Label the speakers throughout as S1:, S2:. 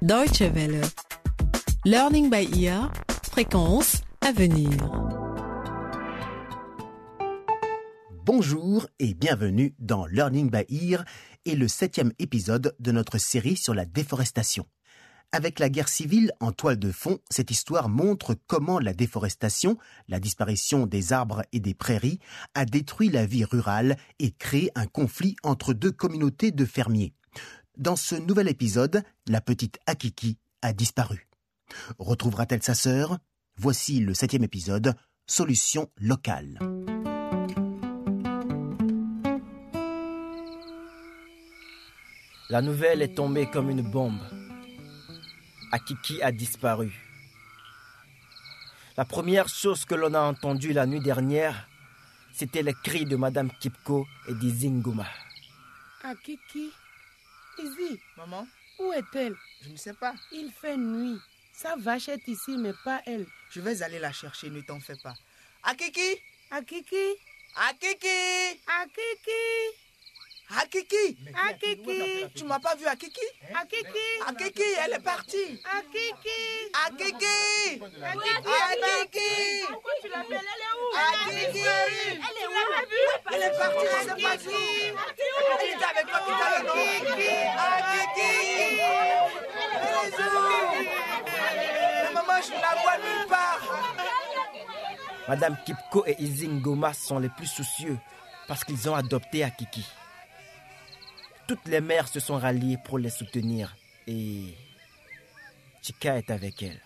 S1: Deutsche Welle. Learning by ear. Fréquence à venir.
S2: Bonjour et bienvenue dans Learning by Ear et le septième épisode de notre série sur la déforestation. Avec la guerre civile en toile de fond, cette histoire montre comment la déforestation, la disparition des arbres et des prairies, a détruit la vie rurale et créé un conflit entre deux communautés de fermiers. Dans ce nouvel épisode, la petite Akiki a disparu. Retrouvera-t-elle sa sœur? Voici le septième épisode, Solution locale.
S3: La nouvelle est tombée comme une bombe. Akiki a disparu. La première chose que l'on a entendue la nuit dernière, c'était les cris de Madame Kipko et d'Izinguma.
S4: Akiki? Izzy,
S5: Maman,
S4: où est-elle?
S5: Je ne sais pas.
S4: Il fait nuit. Sa vache est ici, mais pas elle.
S5: Je vais aller la chercher, ne t'en fais pas. Akiki?
S4: Akiki?
S5: Akiki?
S4: Akiki?
S5: Akiki.
S4: Akiki.
S5: Tu m'as pas vu Akiki?
S4: Akiki.
S5: Akiki, elle est partie.
S4: Akiki.
S5: Akiki.
S4: Akiki.
S5: Akiki.
S4: Pourquoi tu l'appelles? Elle est où?
S5: Akiki.
S4: Elle est où? Elle est où?
S5: Elle est partie, je sais pas où. Elle était avec toi tout à l'heure, Akiki. Elle est où Mais maman, je ne la vois nulle part.
S3: Madame Kipko et Izingoma sont les plus soucieux parce qu'ils ont adopté Akiki. Toutes les mères se sont ralliées pour les soutenir et Chika est avec elle.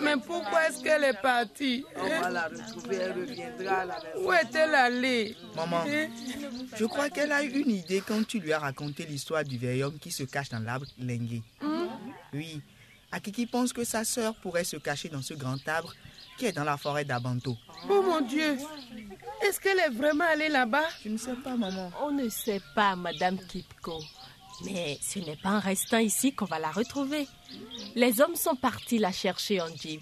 S4: Mais pourquoi est-ce qu'elle est partie
S5: On va la retrouver, elle reviendra à la maison.
S4: Où est-elle allée?
S5: Maman,
S4: Hein?
S5: je crois qu'elle a eu une idée quand tu lui as raconté l'histoire du vieil homme qui se cache dans l'arbre lingué. Oui, Akiki pense que sa sœur pourrait se cacher dans ce grand arbre qui est dans la forêt d'Abanto.
S4: Oh mon Dieu Est-ce qu'elle est vraiment allée là-bas?
S5: Je ne sais pas, maman.
S6: On ne sait pas, Madame Kipko. Mais ce n'est pas en restant ici qu'on va la retrouver. Les hommes sont partis la chercher en jeep.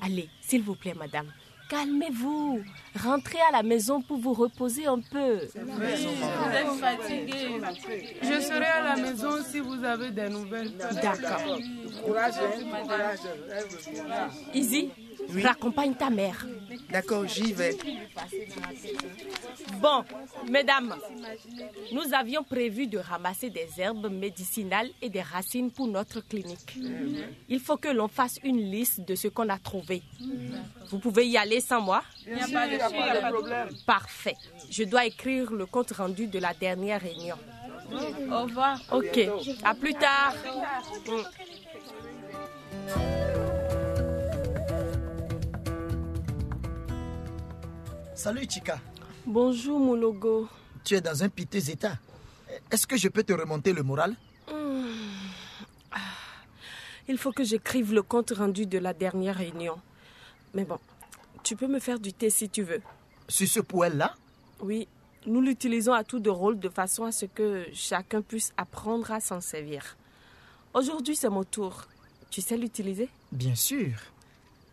S6: Allez, s'il vous plaît, Madame, calmez-vous. Rentrez à la maison pour vous reposer un peu.
S4: Je serai à la maison si vous avez des nouvelles.
S6: D'accord. Izzy, raccompagne ta mère.
S5: D'accord, j'y vais.
S6: Bon, mesdames, nous avions prévu de ramasser des herbes médicinales et des racines pour notre clinique. Il faut que l'on fasse une liste de ce qu'on a trouvé. Vous pouvez y aller sans moi? Parfait. Je dois écrire le compte rendu de la dernière réunion. Au revoir. Ok. À plus tard. Mm.
S7: Salut Chica,
S6: Bonjour, mon logo.
S7: tu es dans un piteux état. Est-ce que je peux te remonter le moral?
S6: Il faut que j'écrive le compte rendu de la dernière réunion. Mais bon, tu peux me faire du thé si tu veux.
S7: Sur ce poêle-là?
S6: Oui, nous l'utilisons à tout de rôle de façon à ce que chacun puisse apprendre à s'en servir. Aujourd'hui, c'est mon tour. Tu sais l'utiliser?
S7: Bien sûr.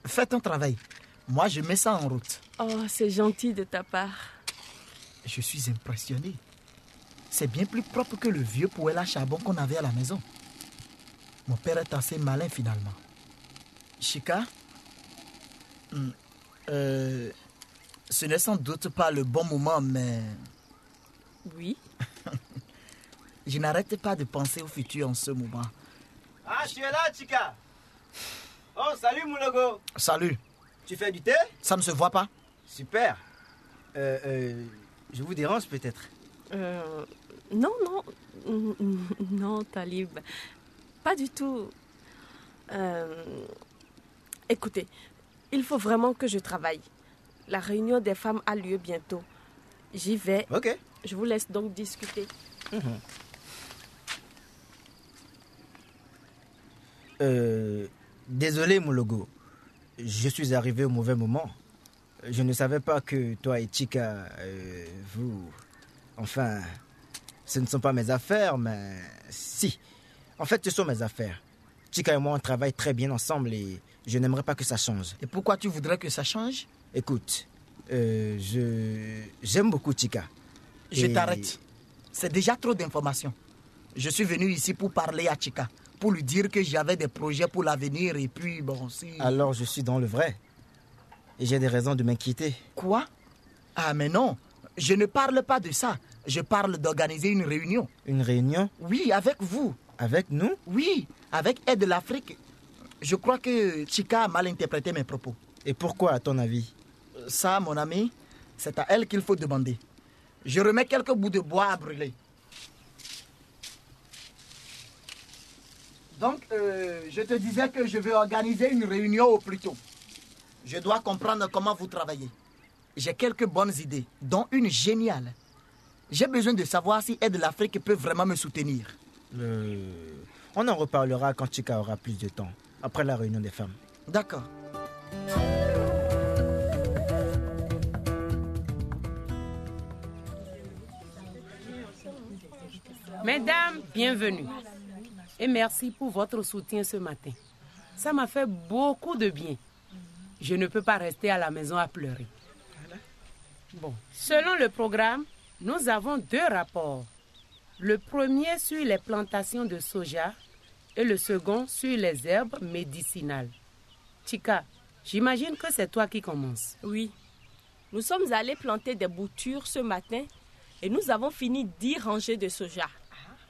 S7: Fais ton travail. Moi, je mets ça en route.
S6: Oh, c'est gentil de ta part.
S7: Je suis impressionné. C'est bien plus propre que le vieux poêle à charbon qu'on avait à la maison. Mon père est assez malin finalement. Chica Hmm, euh, Ce n'est sans doute pas le bon moment, mais
S6: Oui.
S7: je n'arrête pas de penser au futur en ce moment.
S3: Ah, tu es là, Chika Oh, salut, mon logo
S7: Salut,
S3: Tu fais du thé
S7: ça ne se voit pas
S3: Super. Euh, euh, je vous dérange peut-être
S6: Euh, non, non. Non, Talib. Pas du tout. Euh, écoutez, il faut vraiment que je travaille. La réunion des femmes a lieu bientôt. J'y vais.
S3: Ok.
S6: Je vous laisse donc discuter.
S3: Euh, désolé, mon logo. Je suis arrivé au mauvais moment. Je ne savais pas que toi et Chica, euh, vous... Enfin, ce ne sont pas mes affaires, mais si. En fait, ce sont mes affaires. Chica et moi, on travaille très bien ensemble et je n'aimerais pas que ça change.
S7: Et pourquoi tu voudrais que ça change?
S3: Écoute, Euh, je j'aime beaucoup Chica.
S7: Je
S3: Et-
S7: t'arrête. C'est déjà trop d'informations. Je suis venu ici pour parler à Chica, pour lui dire que j'avais des projets pour l'avenir et puis bon, si.
S3: Alors je suis dans le vrai. Et j'ai des raisons de m'inquiéter.
S7: Quoi? Ah, mais non, je ne parle pas de ça. Je parle d'organiser une réunion.
S3: Une réunion?
S7: Oui, avec vous.
S3: avec nous?
S7: Oui, avec Aide de l'Afrique. Je crois que Chica a mal interprété mes propos.
S3: Et pourquoi à ton avis?
S7: Ça, mon ami, c'est à elle qu'il faut demander. Je remets quelques bouts de bois à brûler. Donc, euh, je te disais que je vais organiser une réunion au plus tôt. Je dois comprendre comment vous travaillez. J'ai quelques bonnes idées, dont une géniale. J'ai besoin de savoir si Aide de l'Afrique peut vraiment me soutenir.
S3: Euh, On en reparlera quand Chica aura plus de temps, après la réunion des femmes.
S7: D'accord.
S4: Mesdames, bienvenue. Et merci pour votre soutien ce matin. Ça m'a fait beaucoup de bien. Je ne peux pas rester à la maison à pleurer. Bon, selon le programme, nous avons deux rapports. Le premier sur les plantations de soja et le second sur les herbes médicinales. Chica, j'imagine que c'est toi qui commences.
S6: Oui. Nous sommes allés planter des boutures ce matin et nous avons fini dix rangées de soja.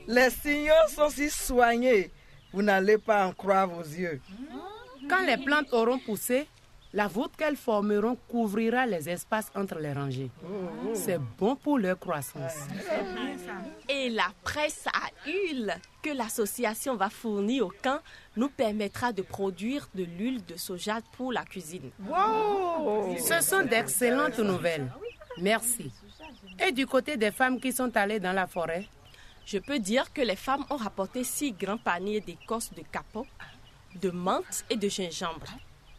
S8: Les signaux sont si soignés. Vous n'allez pas en croire vos yeux.
S4: Quand les plantes auront poussé, la voûte qu'elles formeront couvrira les espaces entre les rangées. C'est bon pour leur croissance.
S6: Et la presse à huile que l'association va fournir au camp nous permettra de produire de l'huile de soja pour la cuisine.
S4: Ce sont d'excellentes nouvelles. Merci. Et du côté des femmes qui sont allées dans la forêt,
S6: Je peux dire que les femmes ont rapporté six grands paniers d'écorce de capot, de menthe et de gingembre.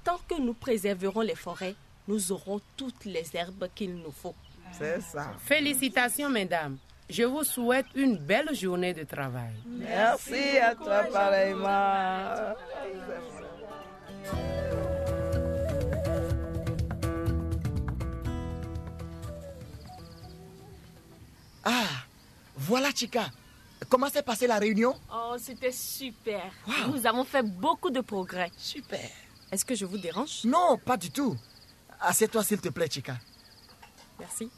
S6: Tant que nous préserverons les forêts, nous aurons toutes les herbes qu'il nous faut.
S8: C'est ça.
S4: félicitations mesdames. Je vous souhaite une belle journée de travail.
S8: Merci à toi pareillement.
S7: Ah, voilà Chica. Comment s'est passée la réunion?
S6: Oh, c'était super. Nous avons fait beaucoup de progrès.
S7: Super.
S6: Est-ce que je vous dérange?
S7: Non, pas du tout. Assieds-toi s'il te plaît, Chica.
S6: Merci.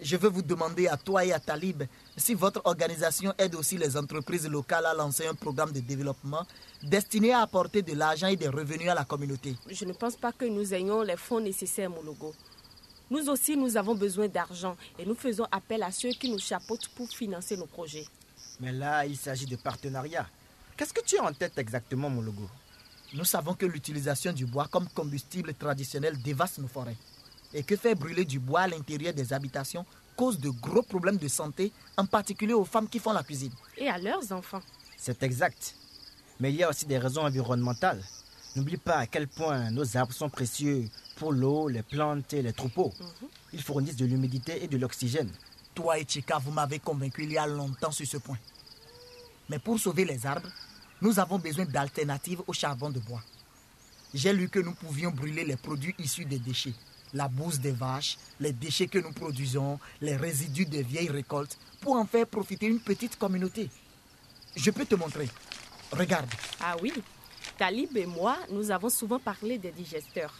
S7: Je veux vous demander à toi et à Talib si votre organisation aide aussi les entreprises locales à lancer un programme de développement destiné à apporter de l'argent et des revenus à la communauté.
S6: Je ne pense pas que nous ayons les fonds nécessaires, mon logo. Nous aussi, nous avons besoin d'argent et nous faisons appel à ceux qui nous chapeautent pour financer nos projets.
S3: Mais là, il s'agit de partenariat. Qu'est-ce que tu as en tête exactement, mon logo?
S7: Nous savons que l'utilisation du bois comme combustible traditionnel dévaste nos forêts et que faire brûler du bois à l'intérieur des habitations cause de gros problèmes de santé, en particulier aux femmes qui font la cuisine.
S6: Et à leurs enfants.
S3: C'est exact. Mais il y a aussi des raisons environnementales. N'oublie pas à quel point nos arbres sont précieux pour l'eau, les plantes et les troupeaux. Ils fournissent de l'humidité et de l'oxygène.
S7: Toi et Chica, vous m'avez convaincu il y a longtemps sur ce point. Mais pour sauver les arbres, nous avons besoin d'alternatives au charbon de bois. J'ai lu que nous pouvions brûler les produits issus des déchets. La bouse des vaches, les déchets que nous produisons, les résidus des vieilles récoltes, pour en faire profiter une petite communauté. Je peux te montrer. Regarde.
S6: Ah oui, Talib et moi, nous avons souvent parlé des digesteurs.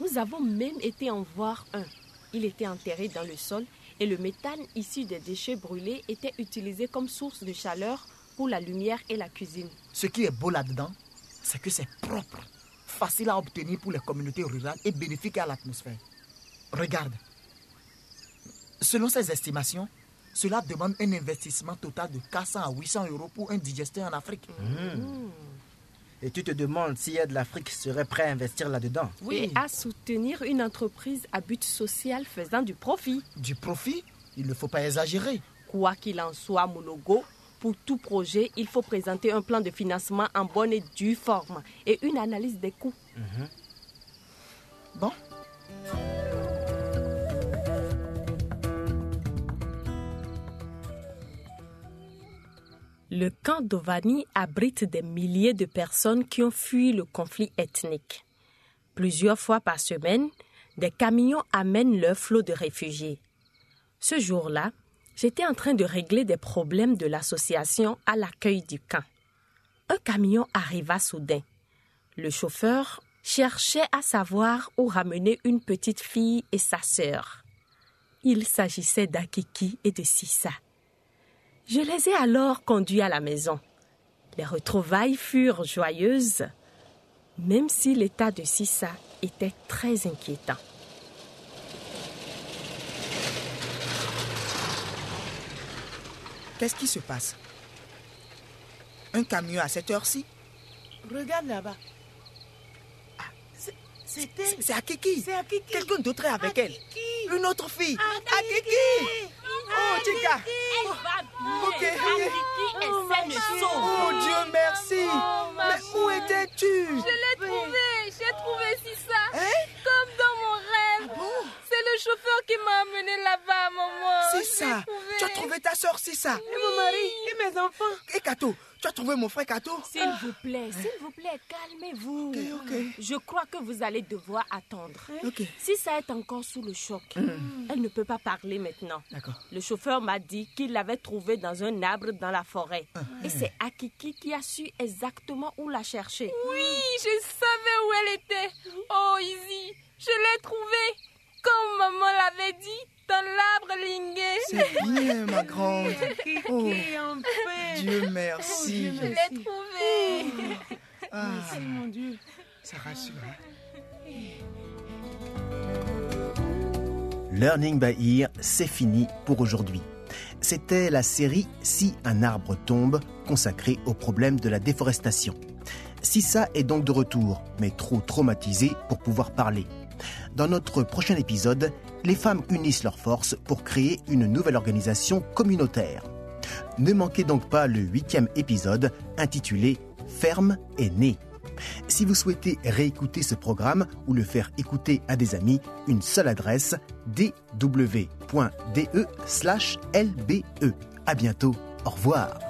S6: Nous avons même été en voir un. Il était enterré dans le sol et le méthane issu des déchets brûlés était utilisé comme source de chaleur pour la lumière et la cuisine.
S7: Ce qui est beau là-dedans, c'est que c'est propre, facile à obtenir pour les communautés rurales et bénéfique à l'atmosphère. Regarde. Selon ces estimations, cela demande un investissement total de 400 à 800 euros pour un digesteur en Afrique.
S3: Et tu te demandes si Aide l'Afrique serait prêt à investir là-dedans.
S6: Et à soutenir une entreprise à but social faisant du profit.
S7: Du profit, il ne faut pas exagérer.
S6: Quoi qu'il en soit, mon logo, pour tout projet, il faut présenter un plan de financement en bonne et due forme et une analyse des coûts.
S7: Bon,
S6: Le camp d'Ovani abrite des milliers de personnes qui ont fui le conflit ethnique. Plusieurs fois par semaine, des camions amènent leur flot de réfugiés. Ce jour-là, j'étais en train de régler des problèmes de l'association à l'accueil du camp. Un camion arriva soudain. Le chauffeur cherchait à savoir où ramener une petite fille et sa sœur. Il s'agissait d'Akiki et de Sissa. Je les ai alors conduits à la maison. Les retrouvailles furent joyeuses, même si l'état de Sissa était très inquiétant.
S5: Qu'est-ce qui se passe? Un camion à cette heure-ci?
S4: Regarde là-bas. C'était.
S5: C'est Akiki.
S4: C'est Akiki.
S5: Quelqu'un d'autre est avec elle.
S4: Akiki.
S5: Une autre fille.
S4: Akiki.
S5: Oh, Chica. Ok, ok. Oh Dieu merci. Mais où étais-tu?
S9: Je l'ai trouvé, j'ai trouvé Sissa.
S5: Hein?
S9: Comme dans mon rêve. C'est le chauffeur qui m'a amené là-bas, maman.
S5: C'est trouvé ta soeur, c'est ça.
S4: Et mon mari Et mes enfants
S5: Et Kato, tu as trouvé mon frère Kato?
S6: S'il vous plaît, s'il vous plaît, calmez-vous.
S5: Ok, ok.
S6: Je crois que vous allez devoir attendre.
S5: Ok.
S6: Si ça est encore sous le choc, elle ne peut pas parler maintenant.
S5: D'accord.
S6: Le chauffeur m'a dit qu'il l'avait trouvée dans un arbre dans la forêt. Et c'est Akiki qui a su exactement où la chercher.
S9: Oui, je savais où elle était. Oh, Izzy, je l'ai trouvée. Comme maman l'avait dit, lingué.
S5: C'est bien, ma grande. Oh,
S4: enfin
S5: Dieu merci.
S9: Je l'ai trouvée.
S5: Ah,
S4: Mon Dieu.
S5: ça rassure. hein.
S2: Learning by Ear, c'est fini pour aujourd'hui. C'était la série Si un arbre tombe, consacrée au problème de la déforestation. Sissa est donc de retour, mais trop traumatisée pour pouvoir parler. Dans notre prochain épisode, les femmes unissent leurs forces pour créer une nouvelle organisation communautaire. Ne manquez donc pas le huitième épisode intitulé Ferme est née. Si vous souhaitez réécouter ce programme ou le faire écouter à des amis, une seule adresse dw.de/lbe. À bientôt. Au revoir.